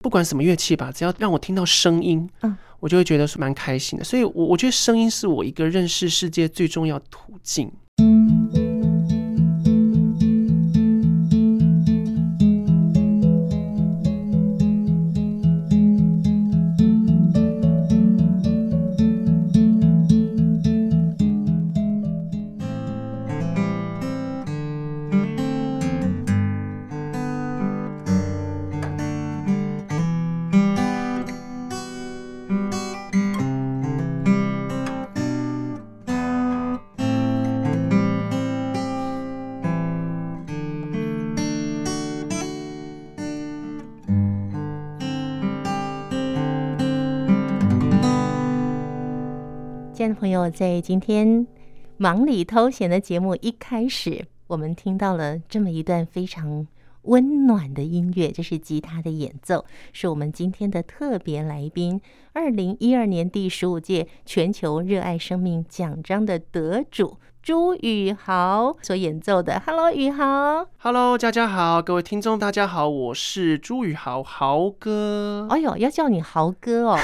不管什么乐器吧，只要让我听到声音，嗯，我就会觉得是蛮开心的。所以，我我觉得声音是我一个认识世界最重要途径。在今天忙里偷闲的节目一开始，我们听到了这么一段非常温暖的音乐，这是吉他的演奏，是我们今天的特别来宾，二零一二年第十五届全球热爱生命奖章的得主。朱宇豪所演奏的，Hello，宇豪，Hello，大家好，各位听众，大家好，我是朱宇豪，豪哥。哎呦，要叫你豪哥哦，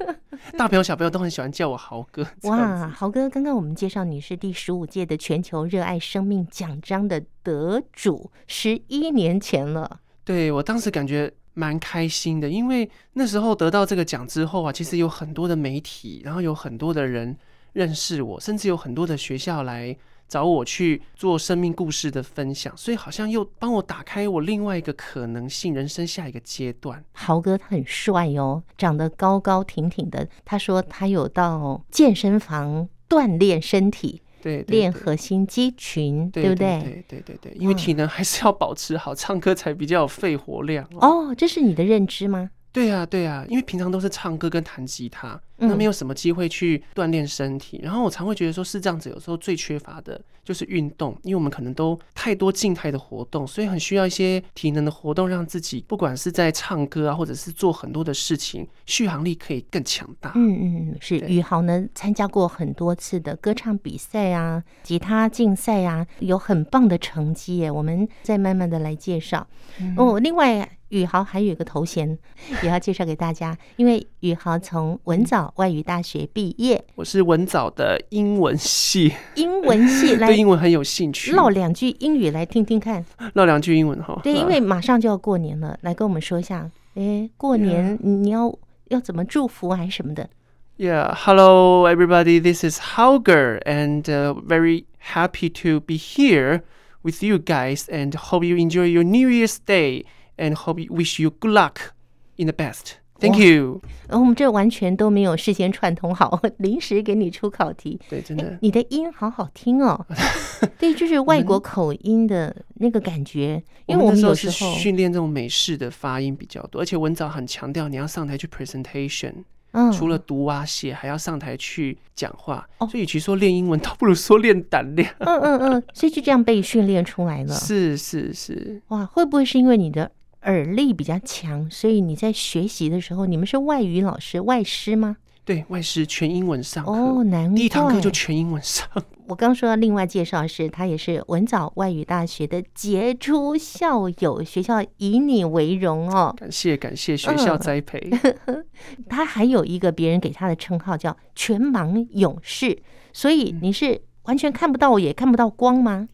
大朋友小朋友都很喜欢叫我豪哥。哇，豪哥，刚刚我们介绍你是第十五届的全球热爱生命奖章的得主，十一年前了。对，我当时感觉蛮开心的，因为那时候得到这个奖之后啊，其实有很多的媒体，然后有很多的人。认识我，甚至有很多的学校来找我去做生命故事的分享，所以好像又帮我打开我另外一个可能性，人生下一个阶段。豪哥他很帅哦，长得高高挺挺的。他说他有到健身房锻炼身体，对，对，对，练核心肌群，对，对不对？对对对对对，因为体能还是要保持好，唱歌才比较有肺活量。哦，这是你的认知吗？对呀，对呀，因为平常都是唱歌跟弹吉他，那没有什么机会去锻炼身体。然后我常会觉得说，是这样子，有时候最缺乏的就是运动，因为我们可能都太多静态的活动，所以很需要一些体能的活动，让自己不管是在唱歌啊，或者是做很多的事情，续航力可以更强大。嗯嗯，是宇豪呢，参加过很多次的歌唱比赛啊，吉他竞赛啊，有很棒的成绩耶。我们再慢慢的来介绍。哦，另外。宇豪还有一个头衔，也要介绍给大家。因为宇豪从文藻外语大学毕业，我是文藻的英文系，英文系来对英文很有兴趣，唠两句英语来听听看，唠两句英文哈。对，因为马上就要过年了，来跟我们说一下，哎，过年你要要怎么祝福还是什么的？Yeah, hello everybody, this is Hauger, and very happy to be here with you guys, and hope you enjoy your New Year's Day. And hope wish you good luck in the best. Thank you. 我们这完全都没有事先串通好，临时给你出考题。对，真的，你的音好好听哦。对，就是外国口音的那个感觉。因为我们有时候是训练这种美式的发音比较多，而且文藻很强调你要上台去 presentation。嗯，除了读啊写，还要上台去讲话。所以与其说练英文，倒不如说练胆量。嗯嗯嗯，所以就这样被训练出来了。是是是。哇，会不会是因为你的？耳力比较强，所以你在学习的时候，你们是外语老师、外师吗？对，外师全英文上课。哦，难怪第一堂课就全英文上。我刚说另外介绍是，他也是文藻外语大学的杰出校友，学校以你为荣哦。感谢感谢学校栽培。嗯、他还有一个别人给他的称号叫全盲勇士，所以你是完全看不到也看不到光吗？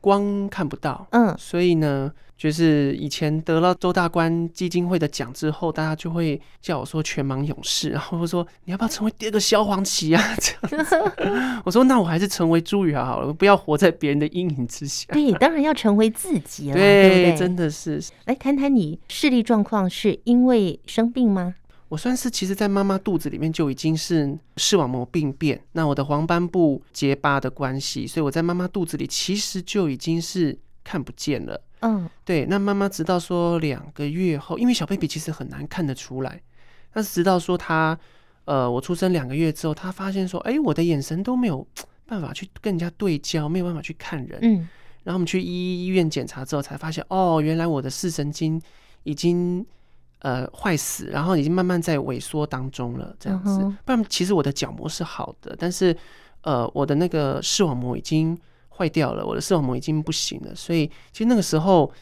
对，光看不到。嗯，所以呢。就是以前得了周大观基金会的奖之后，大家就会叫我说全盲勇士，然后说你要不要成为第二个萧煌奇啊？这样子，我说那我还是成为朱宇豪好了，不要活在别人的阴影之下。对，当然要成为自己了，对，对不对？真的是。来谈谈你视力状况，是因为生病吗？我算是其实，在妈妈肚子里面就已经是视网膜病变，那我的黄斑部结疤的关系，所以我在妈妈肚子里其实就已经是看不见了。嗯，对，那妈妈直到说两个月后，因为小 baby 其实很难看得出来，但是直到说他，呃，我出生两个月之后，他发现说，哎，我的眼神都没有办法去跟人家对焦，没有办法去看人。嗯，然后我们去医院检查之后，才发现，哦，原来我的视神经已经呃坏死，然后已经慢慢在萎缩当中了，这样子。不然其实我的角膜是好的，但是呃，我的那个视网膜已经。坏掉了，我的视网膜已经不行了，所以其实那个时候，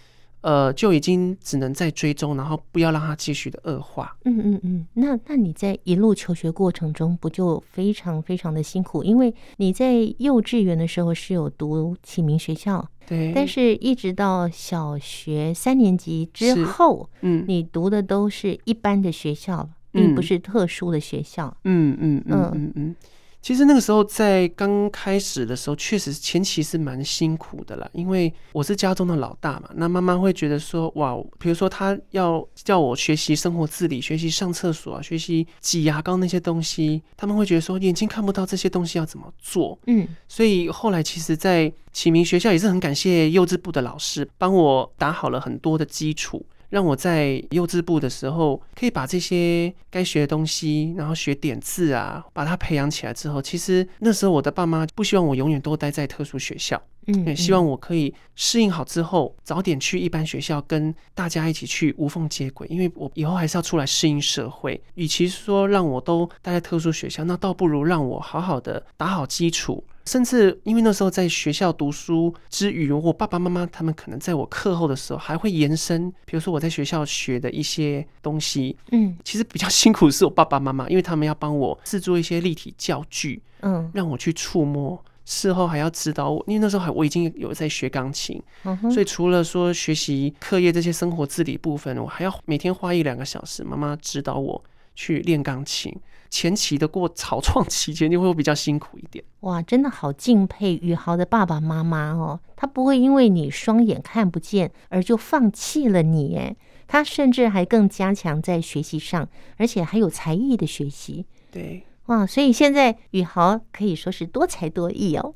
呃，就已经只能在追踪，然后不要让它继续的恶化。嗯嗯嗯，那那你在一路求学过程中，不就非常非常的辛苦？因为你在幼稚园的时候是有读启明学校，对，但是一直到小学三年级之后，嗯，你读的都是一般的学校，并不是特殊的学校。嗯嗯嗯嗯嗯。其实那个时候在刚开始的时候，确实前期是蛮辛苦的啦。因为我是家中的老大嘛，那妈妈会觉得说，哇，比如说她要叫我学习生活自理，学习上厕所啊，学习挤牙膏那些东西，他们会觉得说眼睛看不到这些东西要怎么做。嗯，所以后来其实，在启明学校也是很感谢幼稚部的老师帮我打好了很多的基础。让我在幼稚部的时候，可以把这些该学的东西，然后学点字啊，把它培养起来之后，其实那时候我的爸妈不希望我永远都待在特殊学校，嗯，也希望我可以适应好之后，早点去一般学校，跟大家一起去无缝接轨，因为我以后还是要出来适应社会。与其说让我都待在特殊学校，那倒不如让我好好的打好基础。甚至因为那时候在学校读书之余，我爸爸妈妈他们可能在我课后的时候还会延伸，比如说我在学校学的一些东西，嗯，其实比较辛苦的是我爸爸妈妈，因为他们要帮我制作一些立体教具，嗯，让我去触摸，事后还要指导我，因为那时候还我已经有在学钢琴，嗯，所以除了说学习课业这些生活自理部分，我还要每天花一两个小时，妈妈指导我去练钢琴。前期的过草创期间就会比较辛苦一点。哇，真的好敬佩宇豪的爸爸妈妈哦，他不会因为你双眼看不见而就放弃了你，哎，他甚至还更加强在学习上，而且还有才艺的学习。对，哇，所以现在宇豪可以说是多才多艺哦。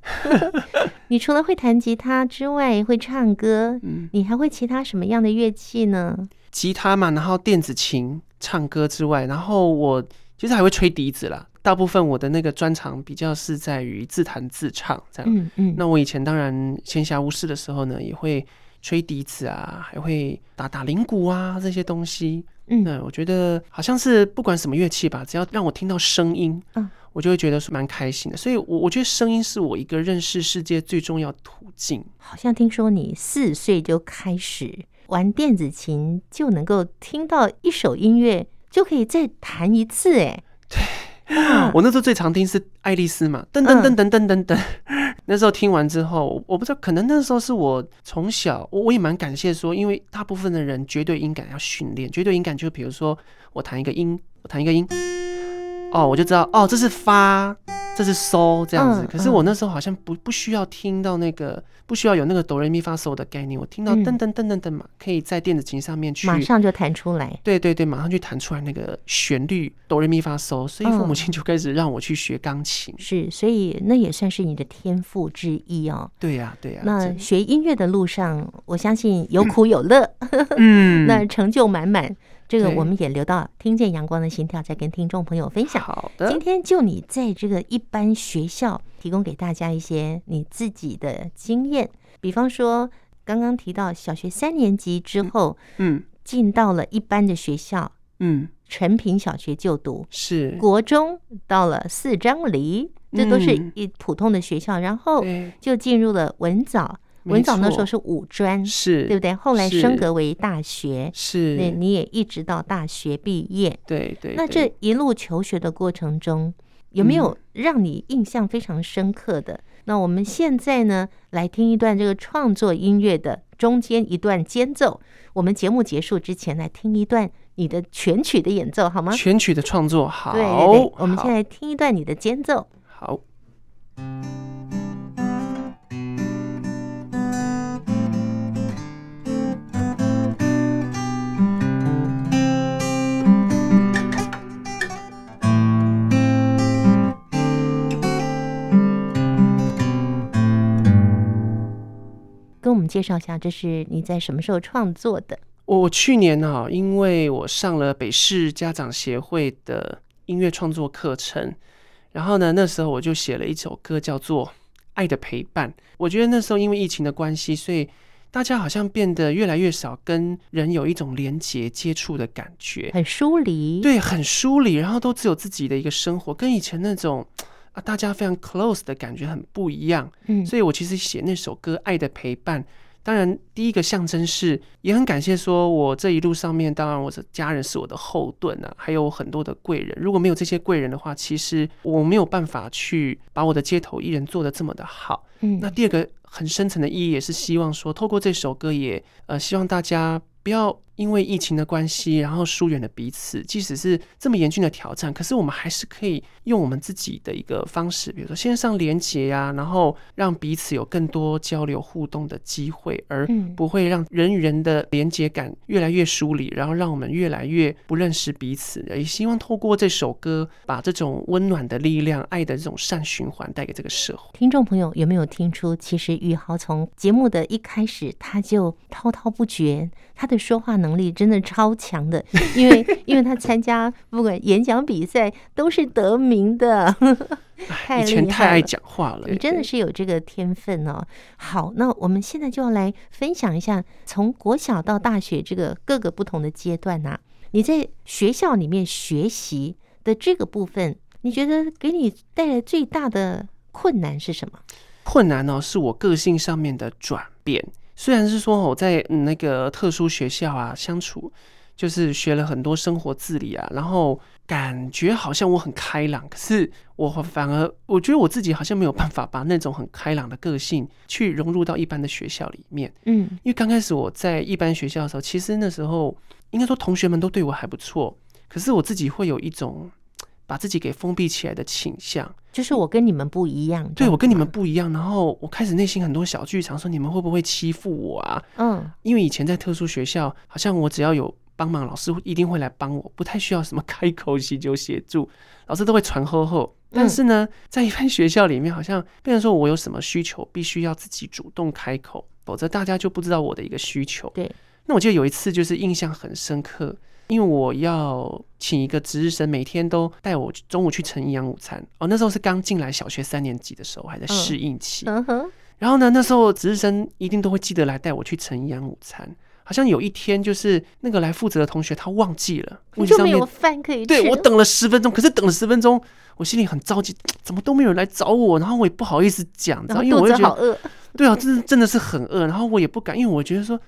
你除了会弹吉他之外，会唱歌，嗯，你还会其他什么样的乐器呢？吉他嘛，然后电子琴、唱歌之外，然后我。其实还会吹笛子啦，大部分我的那个专长比较是在于自弹自唱这样。嗯嗯。那我以前当然闲暇无事的时候呢，也会吹笛子啊，还会打打铃鼓啊这些东西。嗯，那我觉得好像是不管什么乐器吧，只要让我听到声音，嗯，我就会觉得是蛮开心的。所以，我我觉得声音是我一个认识世界最重要途径。好像听说你四岁就开始玩电子琴，就能够听到一首音乐。就可以再弹一次哎，对，我那时候最常听是爱丽丝嘛，噔噔噔噔噔噔噔。那时候听完之后，我不知道，可能那时候是我从小，我我也蛮感谢说，因为大部分的人绝对音感要训练，绝对音感就比如说我弹一个音，我弹一个音，哦，我就知道哦，这是发。这是嗦这样子，可是我那时候好像不不需要听到那个，不需要有那个哆来咪发嗦的概念。我听到噔噔噔噔噔嘛，可以在电子琴上面去马上就弹出来。对对对，马上就弹出来那个旋律哆来咪发嗦，所以父母亲就开始让我去学钢琴。是，所以那也算是你的天赋之一哦。对呀对呀。那学音乐的路上，我相信有苦有乐，嗯，那成就满满。这个我们也留到听见阳光的心跳，再跟听众朋友分享。好的，今天就你在这个一般学校提供给大家一些你自己的经验，比方说刚刚提到小学三年级之后，嗯，进到了一般的学校，嗯，诚品小学就读，是。国中到了四张犁，这都是一普通的学校，然后就进入了文藻。文藻那时候是五专，是对不对？后来升格为大学，是。那你也一直到大学毕业，对对。那这一路求学的过程中，有没有让你印象非常深刻的？嗯、那我们现在呢，来听一段这个创作音乐的中间一段间奏。我们节目结束之前，来听一段你的全曲的演奏，好吗？全曲的创作，好。对对对，我们现在听一段你的间奏，好。介绍一下，这是你在什么时候创作的？我去年哈，因为我上了北市家长协会的音乐创作课程，然后呢，那时候我就写了一首歌，叫做《爱的陪伴》。我觉得那时候因为疫情的关系，所以大家好像变得越来越少跟人有一种连结接触的感觉，很疏离。对，很疏离，然后都只有自己的一个生活，跟以前那种。啊，大家非常 close 的感觉很不一样，嗯，所以我其实写那首歌《爱的陪伴》，当然，第一个象征是也很感谢，说我这一路上面，当然我的家人是我的后盾啊，还有很多的贵人。如果没有这些贵人的话，其实我没有办法去把我的街头艺人做的这么的好。嗯，那第二个很深层的意义也是希望说，透过这首歌也呃希望大家不要。因为疫情的关系，然后疏远了彼此。即使是这么严峻的挑战，可是我们还是可以用我们自己的一个方式，比如说线上连接呀、啊，然后让彼此有更多交流互动的机会，而不会让人与人的连接感越来越疏离，然后让我们越来越不认识彼此。也希望透过这首歌，把这种温暖的力量、爱的这种善循环带给这个社会。听众朋友有没有听出，其实宇豪从节目的一开始他就滔滔不绝，他的说话能力真的超强的，因为因为他参加不管演讲比赛都是得名的，以前太爱讲话了，你真的是有这个天分哦。好，那我们现在就要来分享一下，从国小到大学这个各个不同的阶段啊，你在学校里面学习的这个部分，你觉得给你带来最大的困难是什么？困难呢，是我个性上面的转变。虽然是说我在那个特殊学校啊相处，就是学了很多生活自理啊，然后感觉好像我很开朗，可是我反而我觉得我自己好像没有办法把那种很开朗的个性去融入到一般的学校里面。嗯，因为刚开始我在一般学校的时候，其实那时候应该说同学们都对我还不错，可是我自己会有一种。把自己给封闭起来的倾向，就是我跟你们不一样。对，我跟你们不一样，然后我开始内心很多小剧场，说你们会不会欺负我啊？嗯，因为以前在特殊学校，好像我只要有帮忙，老师一定会来帮我，不太需要什么 开口祈求协助，老师都会传呵呵。但是呢，在一般学校里面，好像变成说我有什么需求，必须要自己主动开口，否则大家就不知道我的一个需求。对，那我记得有一次就是印象很深刻。因为我要请一个值日生，每天都带我中午去盛营养午餐。哦，那时候是刚进来小学三年级的时候，还在适应期。嗯哼。然后呢，那时候值日生一定都会记得来带我去盛营养午餐。好像有一天，就是那个来负责的同学他忘记了，我就没有饭可以吃。对，我等了十分钟，可是等了十分钟，我心里很着急，怎么都没有人来找我？然后我也不好意思讲，然后因为我就觉得好饿。对啊，真的真的是很饿。然后我也不敢，因为我觉得说。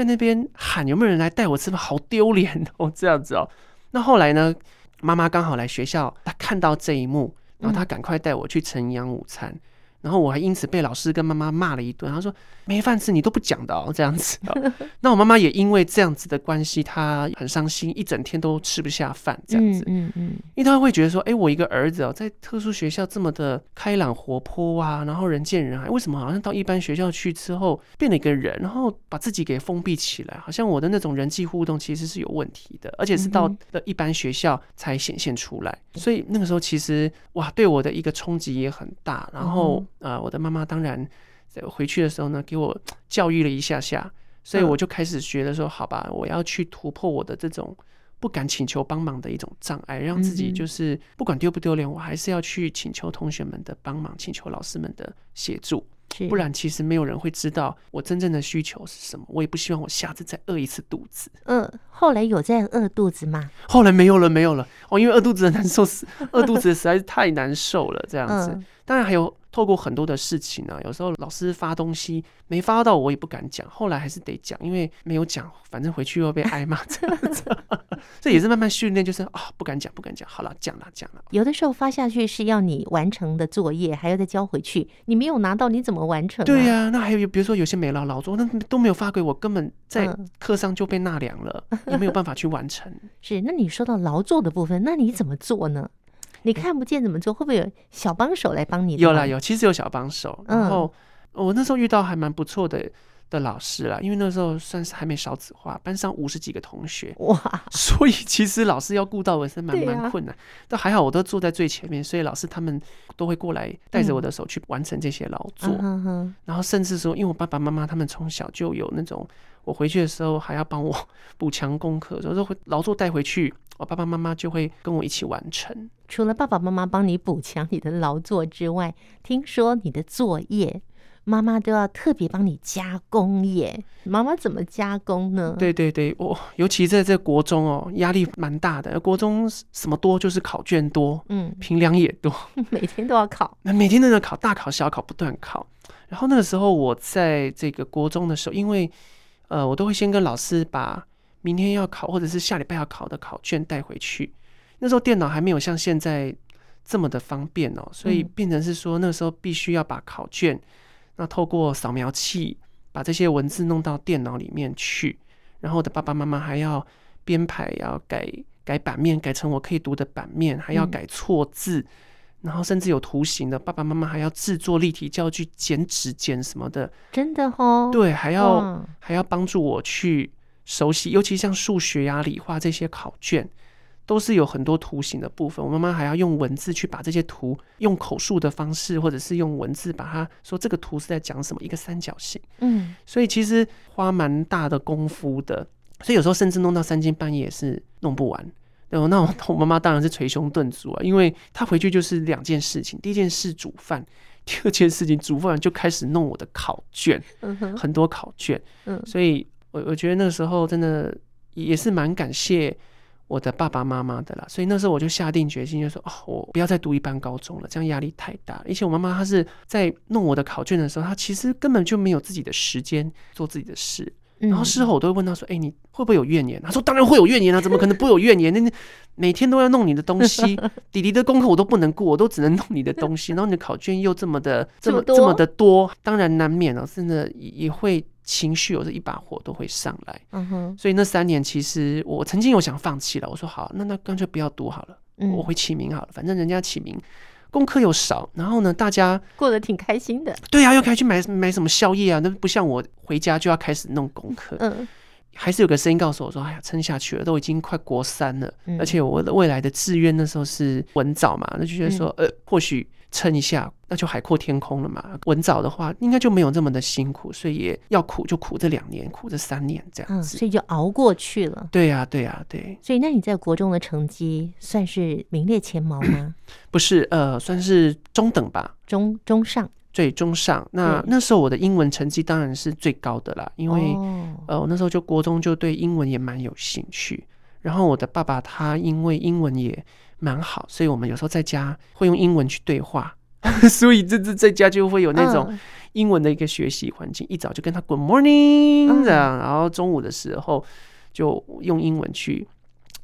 在那边喊有没有人来带我吃饭，好丢脸哦，这样子哦。那后来呢，妈妈刚好来学校，她看到这一幕，然后她赶快带我去盛营养午餐。然后我还因此被老师跟妈妈骂了一顿。他说：“没饭吃，你都不讲的哦，这样子。”那我妈妈也因为这样子的关系，她很伤心，一整天都吃不下饭，这样子。嗯嗯。因为她会觉得说：“哎，我一个儿子哦，在特殊学校这么的开朗活泼啊，然后人见人爱，为什么好像到一般学校去之后变了一个人，然后把自己给封闭起来，好像我的那种人际互动其实是有问题的，而且是到了一般学校才显现出来。所以那个时候其实哇，对我的一个冲击也很大，然后。啊、呃，我的妈妈当然在回去的时候呢，给我教育了一下下，所以我就开始觉得说，好吧，我要去突破我的这种不敢请求帮忙的一种障碍，让自己就是不管丢不丢脸，我还是要去请求同学们的帮忙，请求老师们的协助，不然其实没有人会知道我真正的需求是什么。我也不希望我下次再饿一次肚子。嗯，后来有在饿肚子吗？后来没有了，没有了。哦，因为饿肚子的难受死，饿肚子实在是太难受了，这样子。当然还有。透过很多的事情呢、啊，有时候老师发东西没发到，我也不敢讲。后来还是得讲，因为没有讲，反正回去又被挨骂。这样子，这也是慢慢训练，就是啊、哦，不敢讲，不敢讲。好了，讲了，讲了。有的时候发下去是要你完成的作业，还要再交回去，你没有拿到，你怎么完成、啊？对呀、啊，那还有比如说有些没了劳作，那都没有发给我，根本在课上就被纳凉了，嗯、也没有办法去完成。是，那你说到劳作的部分，那你怎么做呢？你看不见怎么做？会不会有小帮手来帮你？有啦，有，其实有小帮手。然后我那时候遇到还蛮不错的的老师啦，因为那时候算是还没少子化，班上五十几个同学哇，所以其实老师要顾到我是蛮蛮困难。但还好我都坐在最前面，所以老师他们都会过来带着我的手去完成这些劳作。然后甚至说，因为我爸爸妈妈他们从小就有那种，我回去的时候还要帮我 补强功课，有时候会劳作带回去。我爸爸妈妈就会跟我一起完成。除了爸爸妈妈帮你补强你的劳作之外，听说你的作业妈妈都要特别帮你加工耶。妈妈怎么加工呢？对对对，我尤其在这国中哦，压力蛮大的。国中什么多，就是考卷多，嗯，评量也多，每天都要考，那每天都在考，大考小考不断考。然后那个时候我在这个国中的时候，因为呃，我都会先跟老师把明天要考或者是下礼拜要考的考卷带回去。那时候电脑还没有像现在这么的方便哦，所以变成是说那时候必须要把考卷，那透过扫描器把这些文字弄到电脑里面去，然后我的爸爸妈妈还要编排，要改改版面，改成我可以读的版面，还要改错字，然后甚至有图形的，爸爸妈妈还要制作立体教具，剪纸剪什么的，真的哦，对，还要还要帮助我去熟悉，尤其像数学呀、理化这些考卷。都是有很多图形的部分，我妈妈还要用文字去把这些图用口述的方式，或者是用文字把它说这个图是在讲什么，一个三角形，嗯，所以其实花蛮大的功夫的，所以有时候甚至弄到三更半夜也是弄不完。对，那我我妈妈当然是捶胸顿足啊，因为她回去就是两件事情，第一件事煮饭，第二件事情煮饭就开始弄我的考卷，嗯哼，很多考卷，嗯，所以我我觉得那个时候真的也是蛮感谢。我的爸爸妈妈的啦，所以那时候我就下定决心，就说：“哦，我不要再读一般高中了，这样压力太大。”而且我妈妈她是在弄我的考卷的时候，她其实根本就没有自己的时间做自己的事。然后事后我都会问她说：“哎，你会不会有怨言？”她说：“当然会有怨言啊，怎么可能不有怨言？那那每天都要弄你的东西，弟弟的功课我都不能过，我都只能弄你的东西。然后你的考卷又这么的这么这么的多，当然难免了，真的也会。”情绪有时一把火都会上来，嗯哼，所以那三年其实我曾经有想放弃了，我说好，那那干脆不要读好了，嗯，我回启明好了，反正人家起名功课又少，然后呢，大家过得挺开心的，对啊，又可以去买买什么宵夜啊，那不像我回家就要开始弄功课，嗯，还是有个声音告诉我说，哎呀，撑下去了，都已经快国三了，嗯，而且我的未来的志愿那时候是文藻嘛，那就觉得说，嗯，呃，或许。撑一下，那就海阔天空了嘛。文藻的话，应该就没有这么的辛苦，所以也要苦就苦这两年，苦这三年这样子，嗯，所以就熬过去了。对呀，对呀，对。所以，那你在国中的成绩算是名列前茅吗？不是，呃，算是中等吧，中中上，对，中上。那那时候我的英文成绩当然是最高的啦，因为、哦、呃，我那时候就国中就对英文也蛮有兴趣。然后我的爸爸他因为英文也蛮好，所以我们有时候在家会用英文去对话，所以这这在家就会有那种英文的一个学习环境。一早就跟他 Good morning 这样，然后中午的时候就用英文去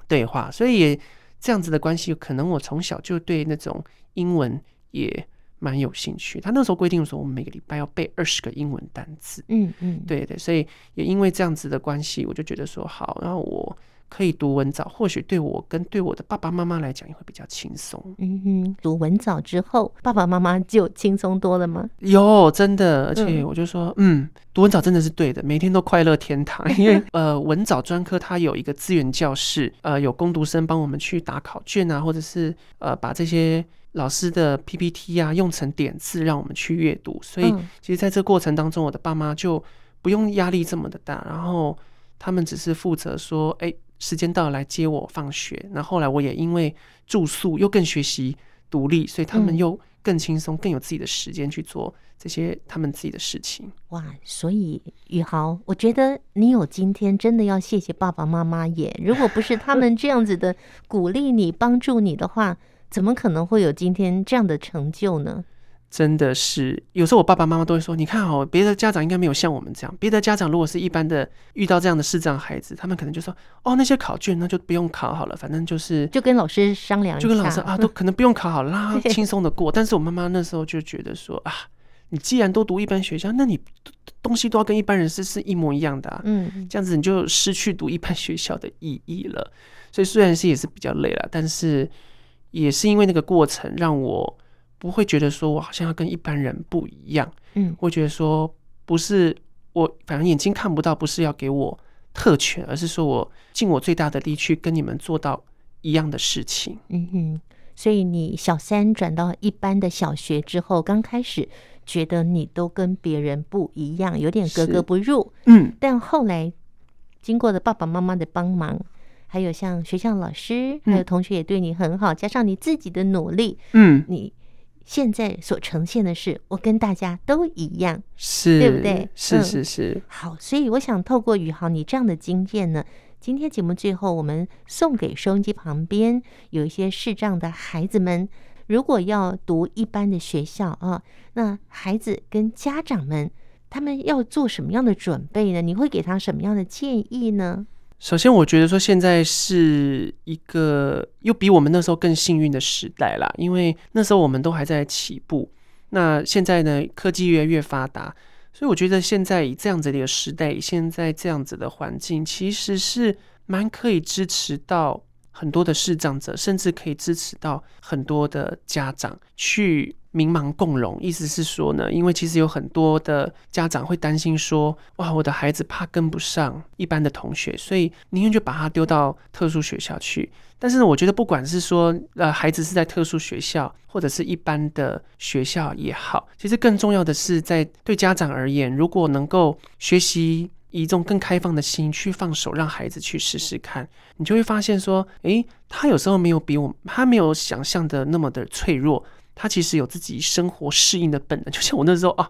对话，所以也这样子的关系，可能我从小就对那种英文也蛮有兴趣。他那时候规定说，我们每个礼拜要背二十个英文单词。嗯嗯，对对，所以也因为这样子的关系，我就觉得说好，然后我。可以读文藻，或许对我跟对我的爸爸妈妈来讲也会比较轻松。嗯哼，读文藻之后，爸爸妈妈就轻松多了吗？有，真的，而且我就说，嗯，嗯，读文藻真的是对的，每天都快乐天堂。因为呃，文藻专科它有一个资源教室，呃，有工读生帮我们去打考卷啊，或者是呃，把这些老师的 PPT 啊用成点字让我们去阅读。所以，其实在这个过程当中，我的爸妈就不用压力这么的大，然后他们只是负责说，哎。时间到来接我放学，那后来我也因为住宿又更学习独立，所以他们又更轻松，更有自己的时间去做这些他们自己的事情。哇，所以宇豪，我觉得你有今天真的要谢谢爸爸妈妈耶！如果不是他们这样子的鼓励你、帮助你的话，怎么可能会有今天这样的成就呢？真的是，有时候我爸爸妈妈都会说：“你看哦，别的家长应该没有像我们这样。别的家长如果是一般的遇到这样的视障孩子，他们可能就说：‘哦，那些考卷那就不用考好了，反正就是就跟老师商量，就跟老师啊，都可能不用考好了，让他轻松的过。’但是我妈妈那时候就觉得说：‘啊，你既然都读一般学校，那你东西都要跟一般人是是一模一样的啊，嗯，这样子你就失去读一般学校的意义了。所以虽然是也是比较累了，但是也是因为那个过程让我。”不会觉得说我好像要跟一般人不一样，嗯，会觉得说不是我，反正眼睛看不到，不是要给我特权，而是说我尽我最大的力去跟你们做到一样的事情。嗯哼，所以你小三转到一般的小学之后，刚开始觉得你都跟别人不一样，有点格格不入，嗯，但后来经过了爸爸妈妈的帮忙，还有像学校老师，还有同学也对你很好，嗯，加上你自己的努力，嗯，你。现在所呈现的是，我跟大家都一样，是，对不对？是是是、嗯。好，所以我想透过宇豪你这样的经验呢，今天节目最后我们送给收音机旁边有一些视障的孩子们，如果要读一般的学校啊，那孩子跟家长们他们要做什么样的准备呢？你会给他什么样的建议呢？首先，我觉得说现在是一个又比我们那时候更幸运的时代啦，因为那时候我们都还在起步。那现在呢，科技越来越发达，所以我觉得现在以这样子的一个时代，以现在这样子的环境，其实是蛮可以支持到很多的视障者，甚至可以支持到很多的家长去。民盲共融，意思是说呢，因为其实有很多的家长会担心说，哇，我的孩子怕跟不上一般的同学，所以宁愿就把他丢到特殊学校去。但是呢，我觉得不管是说，呃，孩子是在特殊学校或者是一般的学校也好，其实更重要的是，在对家长而言，如果能够学习以一种更开放的心去放手，让孩子去试试看，你就会发现说，诶，他有时候没有比我，他没有想象的那么的脆弱。他其实有自己生活适应的本能，就像我那时候啊，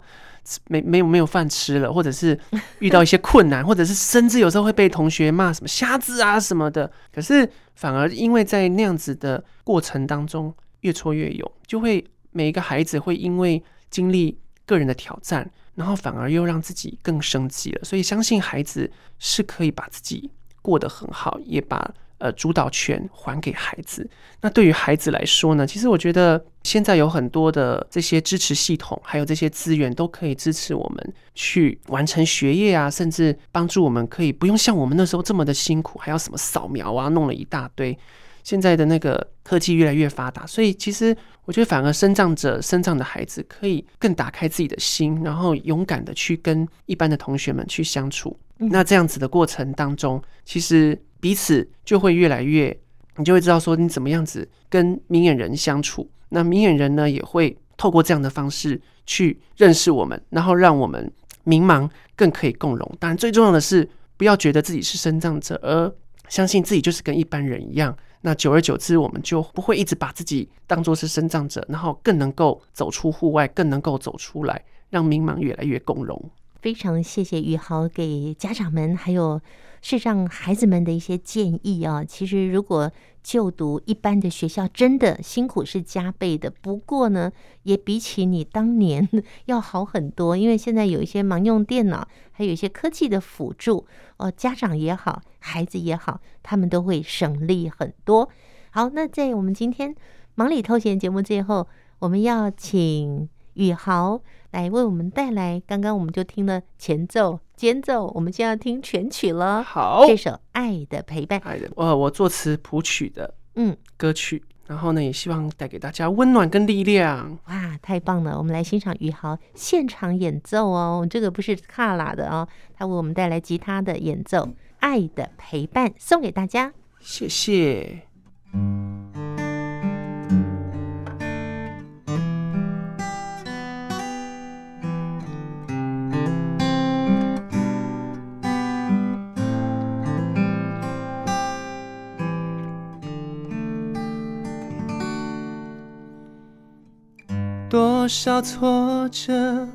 没没有没有饭吃了，或者是遇到一些困难，或者是甚至有时候会被同学骂什么瞎子啊什么的。可是反而因为在那样子的过程当中越挫越勇，就会每一个孩子会因为经历个人的挑战，然后反而又让自己更升级了。所以相信孩子是可以把自己过得很好，也把。呃，主导权还给孩子。那对于孩子来说呢？其实我觉得现在有很多的这些支持系统，还有这些资源，都可以支持我们去完成学业啊，甚至帮助我们可以不用像我们那时候这么的辛苦，还要什么扫描啊，弄了一大堆。现在的那个科技越来越发达，所以其实我觉得反而生长者、生长的孩子可以更打开自己的心，然后勇敢的去跟一般的同学们去相处。那这样子的过程当中，其实。彼此就会越来越，你就会知道说你怎么样子跟明眼人相处。那明眼人呢，也会透过这样的方式去认识我们，然后让我们明盲更可以共融。当然，最重要的是不要觉得自己是身障者，而相信自己就是跟一般人一样。那久而久之，我们就不会一直把自己当作是身障者，然后更能够走出户外，更能够走出来，让明盲越来越共融。非常谢谢宇豪给家长们还有视障孩子们的一些建议啊。其实如果就读一般的学校，真的辛苦是加倍的。不过呢，也比起你当年 要好很多，因为现在有一些盲用电脑，还有一些科技的辅助，哦，家长也好，孩子也好，他们都会省力很多。好，那在我们今天忙里偷闲节目最后，我们要请宇豪。来为我们带来，刚刚我们就听了前奏、间奏，我们现在要听全曲了。好，这首《爱的陪伴》，爱的，呃，我作词谱曲的，嗯，歌曲。然后呢，也希望带给大家温暖跟力量。哇，太棒了！我们来欣赏宇豪现场演奏哦，这个不是卡拉的哦，他为我们带来吉他的演奏，《爱的陪伴》送给大家。谢谢。多少挫折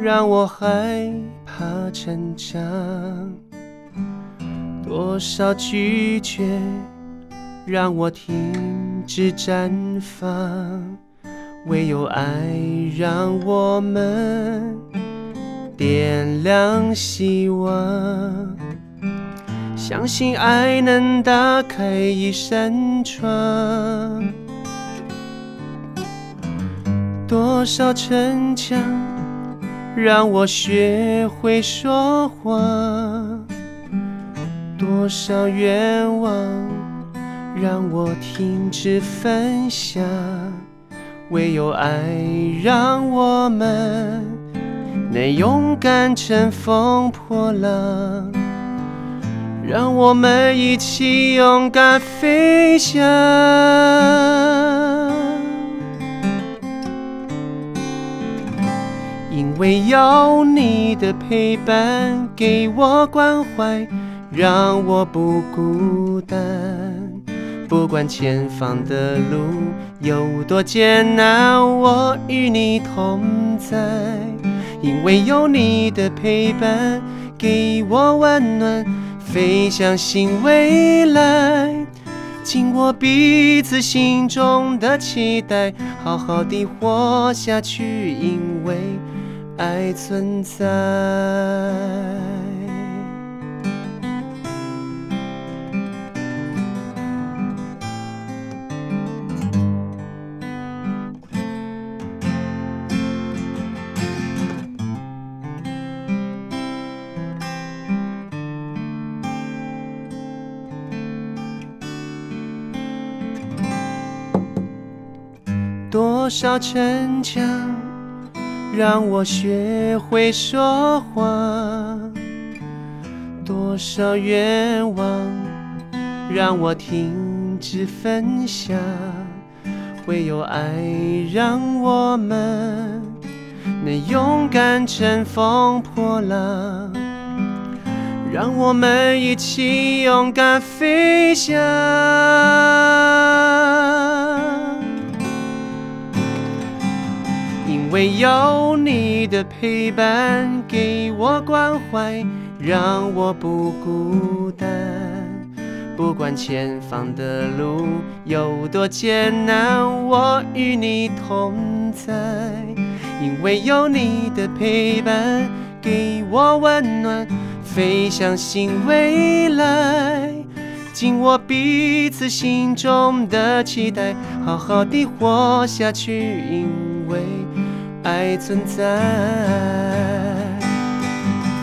让我害怕成长，多少拒绝让我停止绽放，唯有爱让我们点亮希望，相信爱能打开一扇窗。多少逞强，让我学会说谎；多少愿望，让我停止分享。唯有爱，让我们能勇敢乘风破浪，让我们一起勇敢飞翔。因为有你的陪伴，给我关怀，让我不孤单。不管前方的路有多艰难，我与你同在，因为有你的陪伴，给我温暖，飞向新未来。紧握彼此心中的期待，好好的活下去，因为爱存在。多少逞强，让我学会说话；多少愿望，让我停止分享。唯有爱，让我们能勇敢乘风破浪。让我们一起勇敢飞翔。唯有你的陪伴，给我关怀，让我不孤单。不管前方的路有多艰难，我与你同在。因为有你的陪伴，给我温暖，飞向新未来。紧握彼此心中的期待，好好的活下去，因为。爱存在，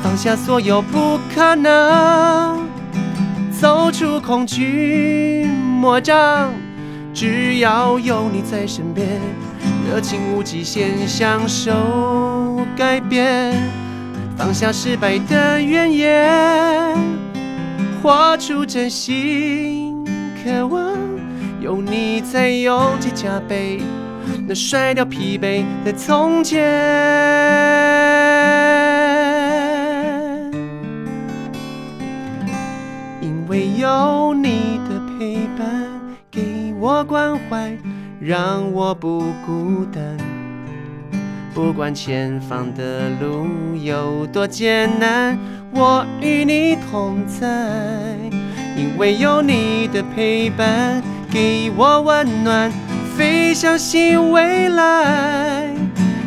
放下所有不可能，走出恐惧魔障。只要有你在身边，热情无极限，享受改变。放下失败的怨言，活出真心渴望。有你在，勇气加倍。能甩掉疲惫的从前，因为有你的陪伴，给我关怀，让我不孤单。不管前方的路有多艰难，我与你同在，因为有你的陪伴，给我温暖。飞向新未来，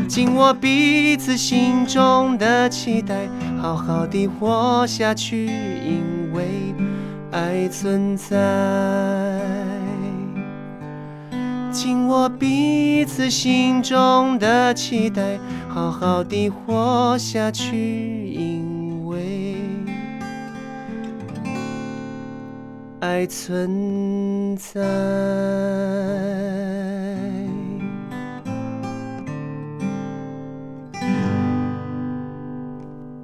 紧握彼此心中的期待，好好的活下去，因为爱存在。紧握彼此心中的期待，好好的活下去，爱存在。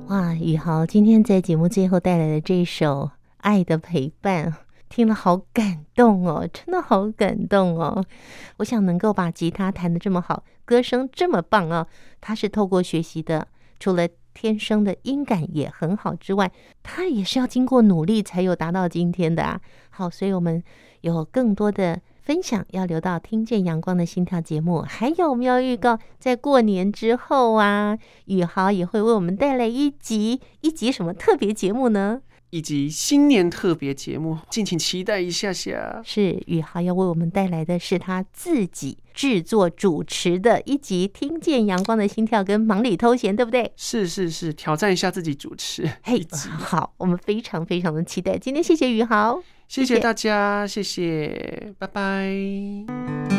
哇，宇豪今天在节目最后带来的这首《爱的陪伴》，听了好感动哦，真的好感动哦！我想能够把吉他弹得这么好，歌声这么棒啊，他是透过学习的，除了天生的音感也很好之外，他也是要经过努力才有达到今天的啊。好，所以我们有更多的。分享要留到听见阳光的心跳节目，还有我们要预告？在过年之后啊，宇豪也会为我们带来一集一集什么特别节目呢？一集新年特别节目，敬请期待一下下。是宇豪要为我们带来的是他自己制作主持的一集《听见阳光的心跳》跟忙里偷闲，对不对？是是是，挑战一下自己主持。嘿、hey，好，我们非常非常的期待。今天谢谢宇豪。谢谢大家，谢谢，拜拜。